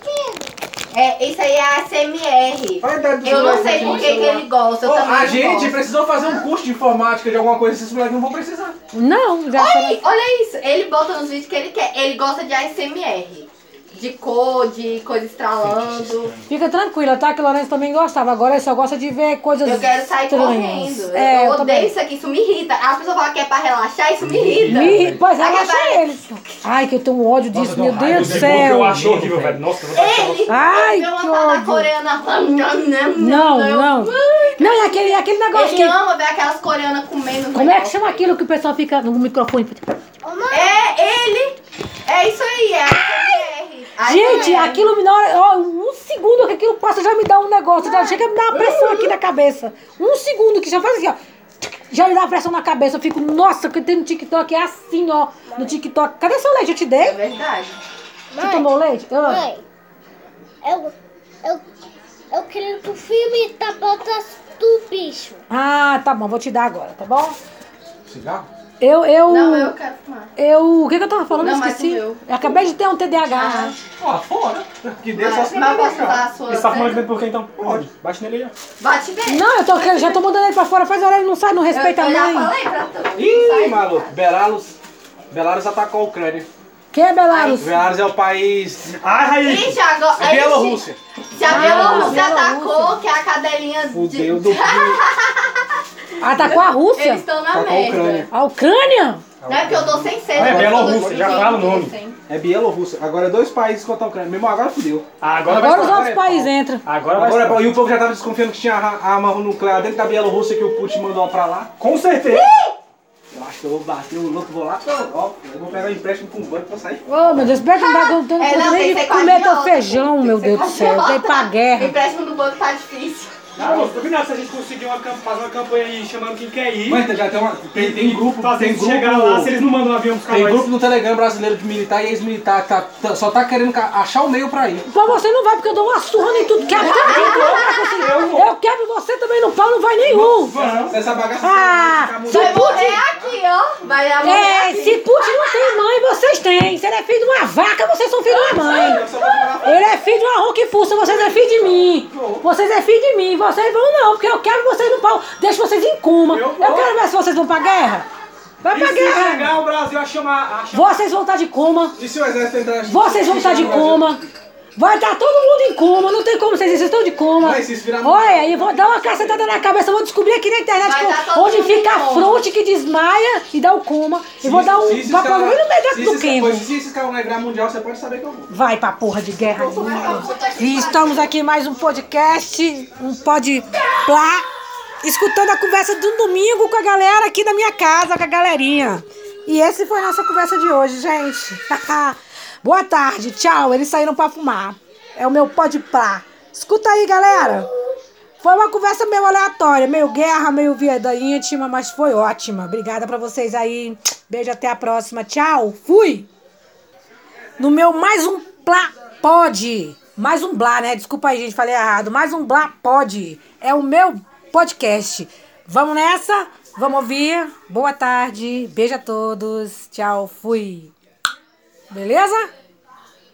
É, isso aí é ASMR. Olha a idade do Eu não sei por no que que celular. ele gosta. Eu Ô, também a não gente gosto. precisou fazer um curso de informática de alguma coisa, esses moleques não vão precisar. Não, já Olha, olha isso, ele bota nos vídeos que ele quer. Ele gosta de ASMR. De cor, de coisa estralando. Fica tranquila, tá? Que o Lourenço também gostava. Agora ele só gosta de ver coisas Eu quero sair estranhas. correndo. Eu, É, eu eu odeio também. isso aqui, isso me irrita. As pessoas falam que é pra relaxar, isso me irrita. Me, pois é, relaxa vai- eles. Ai, que eu tenho ódio disso, Nossa, meu Deus do que eu céu. acho horrível, velho. Nossa, eu Ele! Ai, eu que ódio. coreana. Não, não. Não, e aquele, aquele negócio Ele que... ama ver aquelas coreanas comendo. Como é que chama aquilo que o pessoal fica no microfone? É ele! É isso aí, é ASMR. Ai, Gente, também. aquilo me dá. Ó, um segundo que aquilo passa já me dá um negócio. Já chega a me dar uma pressão aqui na cabeça. Um segundo que já faz assim, ó. Já me dá pressão na cabeça. Eu fico, nossa, o que tem no TikTok é assim, ó. No TikTok. Cadê seu leite? Eu te É dei? verdade. Você tomou leite? Ah. Mãe, eu, eu, eu queria que o filme tá botas do bicho. Ah, tá bom, vou te dar agora, tá bom? Cigarro? Eu, eu. Não, eu quero fumar. Eu. O que, que eu tava falando? Não, eu mas esqueci. Eu acabei de ter um TDAH. Ó, fora. Que dê só se usar a sua? Ele tá fumando né? de por quê então? Pode. Bate nele aí, ó. Bate bem. Não, eu tô, já tô mandando ele pra fora. Faz hora ele não sai, não Eu, respeita eu a já mãe. falei pra tu. Ih, maluco. Belarus. Belarus atacou a Ucrânia. Quem é Belarus? Belarus é o país. Ai, Raí! Ixi, agora. Bielorrússia. Se a Ah, Bielorrússia Bielorrússia. atacou, que é a cadelinha Fudeu de... do. [laughs] Atacou a Rússia? Eles estão na Atacou a merda. Ucrânia. A Ucrânia? Não é porque eu tô sem sede. Ah, é eu Bielorrússia, já fala o nome. É Bielorrússia. Agora é dois países contra a Ucrânia. Mesmo agora fudeu. Agora, Agora vai os outros países entram. Agora vai Agora, e o povo já tava desconfiando que tinha a a arma nuclear dentro da Bielorrússia que o Putin mandou pra lá. Com certeza. Eu acho que eu vou bater o louco, vou lá, ó, eu vou pegar um empréstimo com o banco pra sair. Ô, meu Deus, espera que não dá eu tô [laughs] não É, não, tem que nem ser com comer teu agiota. feijão, meu que Deus do céu. Tem pra guerra. Empréstimo do banco tá difícil. Não, moço, combinado se a gente conseguir uma, fazer uma campanha aí chamando quem quer ir. Mãe, já tem, uma, tem, tem grupo, fazer tem grupo, chegar lá, se eles não mandam um avião buscar tem grupo no Telegram brasileiro de militar e ex-militar que tá- tá- só tá querendo achar o meio pra ir. Pra você não vai, porque eu dou uma surra em tudo. Quebra tudo. Eu quebro você também no pau, não vai nenhum. Se essa bagaça Ah, Vai mudando- morrer aqui, ó. Vai É, aqui. se Putin não tem mãe, vocês têm. Se ele é filho de uma vaca, vocês são filho de uma mãe. Eu Ele é filho de uma rouca e fuça, vocês é filho de mim. Vocês é filho de mim, vocês vão não, porque eu quero vocês no pau. Deixo vocês em coma. Eu Eu quero ver se vocês vão pra guerra. Vai E pra se guerra. chegar o Brasil a chamar... A chamar... Vocês vão estar de coma. E se o exército entrar... Vocês vão estar de coma. Vai estar todo mundo em coma, não tem como vocês vocês estão de coma. Vai, se isso virar- Olha, aí vou dar uma cacetada na cabeça, vou descobrir aqui na internet onde fica a fronte que desmaia e dá o coma. E vou dar um Se no meio do do queimo. pois, Se esses caras vão virar mundial, você pode saber que eu vou. Vai pra porra de guerra. E estamos aqui mais um podcast, um pod plá, escutando a conversa de um domingo com a galera aqui da minha casa, com a galerinha. E esse foi a nossa conversa de hoje, gente. [laughs] Boa tarde, tchau. Eles saíram pra fumar. É o meu pod plá. Escuta aí, galera. Foi uma conversa meio aleatória, meio guerra, meio vida íntima, mas foi ótima. Obrigada pra vocês aí. Beijo, até a próxima. Tchau. Fui no meu mais um Blá Pode. Mais um Blá, né? Desculpa aí, gente, falei errado. Mais um Blá Pode. É o meu podcast. Vamos nessa? Vamos ouvir? Boa tarde. Beijo a todos. Tchau. Fui. Beleza?